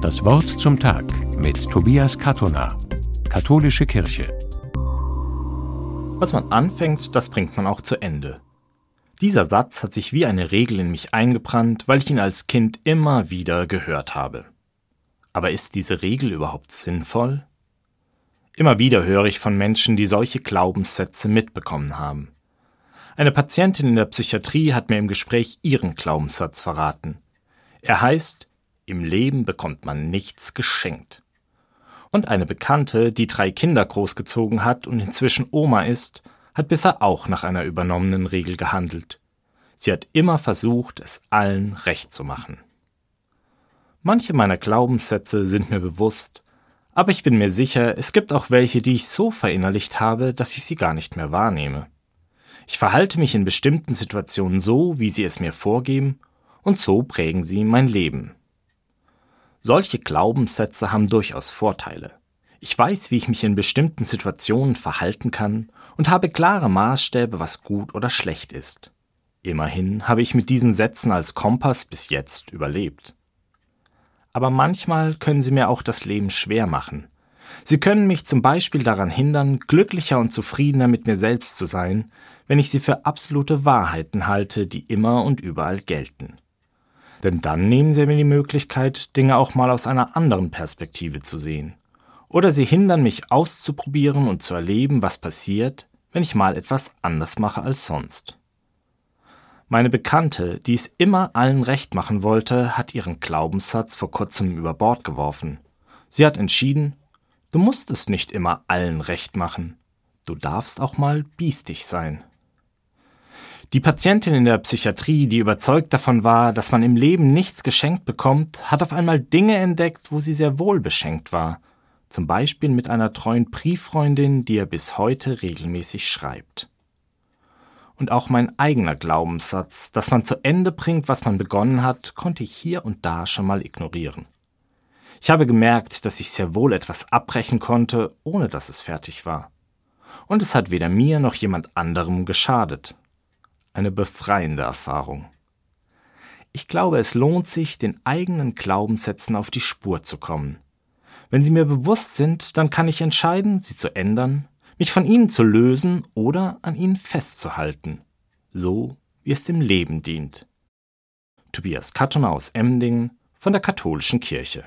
Das Wort zum Tag mit Tobias Katona, Katholische Kirche. Was man anfängt, das bringt man auch zu Ende. Dieser Satz hat sich wie eine Regel in mich eingebrannt, weil ich ihn als Kind immer wieder gehört habe. Aber ist diese Regel überhaupt sinnvoll? Immer wieder höre ich von Menschen, die solche Glaubenssätze mitbekommen haben. Eine Patientin in der Psychiatrie hat mir im Gespräch ihren Glaubenssatz verraten. Er heißt, im Leben bekommt man nichts geschenkt. Und eine Bekannte, die drei Kinder großgezogen hat und inzwischen Oma ist, hat bisher auch nach einer übernommenen Regel gehandelt. Sie hat immer versucht, es allen recht zu machen. Manche meiner Glaubenssätze sind mir bewusst, aber ich bin mir sicher, es gibt auch welche, die ich so verinnerlicht habe, dass ich sie gar nicht mehr wahrnehme. Ich verhalte mich in bestimmten Situationen so, wie sie es mir vorgeben, und so prägen sie mein Leben. Solche Glaubenssätze haben durchaus Vorteile. Ich weiß, wie ich mich in bestimmten Situationen verhalten kann und habe klare Maßstäbe, was gut oder schlecht ist. Immerhin habe ich mit diesen Sätzen als Kompass bis jetzt überlebt. Aber manchmal können sie mir auch das Leben schwer machen. Sie können mich zum Beispiel daran hindern, glücklicher und zufriedener mit mir selbst zu sein, wenn ich sie für absolute Wahrheiten halte, die immer und überall gelten. Denn dann nehmen sie mir die Möglichkeit, Dinge auch mal aus einer anderen Perspektive zu sehen. Oder sie hindern mich auszuprobieren und zu erleben, was passiert, wenn ich mal etwas anders mache als sonst. Meine Bekannte, die es immer allen recht machen wollte, hat ihren Glaubenssatz vor kurzem über Bord geworfen. Sie hat entschieden, du musst es nicht immer allen recht machen. Du darfst auch mal biestig sein. Die Patientin in der Psychiatrie, die überzeugt davon war, dass man im Leben nichts geschenkt bekommt, hat auf einmal Dinge entdeckt, wo sie sehr wohl beschenkt war. Zum Beispiel mit einer treuen Brieffreundin, die er bis heute regelmäßig schreibt. Und auch mein eigener Glaubenssatz, dass man zu Ende bringt, was man begonnen hat, konnte ich hier und da schon mal ignorieren. Ich habe gemerkt, dass ich sehr wohl etwas abbrechen konnte, ohne dass es fertig war. Und es hat weder mir noch jemand anderem geschadet, eine befreiende Erfahrung. Ich glaube, es lohnt sich, den eigenen Glaubenssätzen auf die Spur zu kommen. Wenn sie mir bewusst sind, dann kann ich entscheiden, sie zu ändern, mich von ihnen zu lösen oder an ihnen festzuhalten, so wie es dem Leben dient. Tobias Kattoner aus Emding von der Katholischen Kirche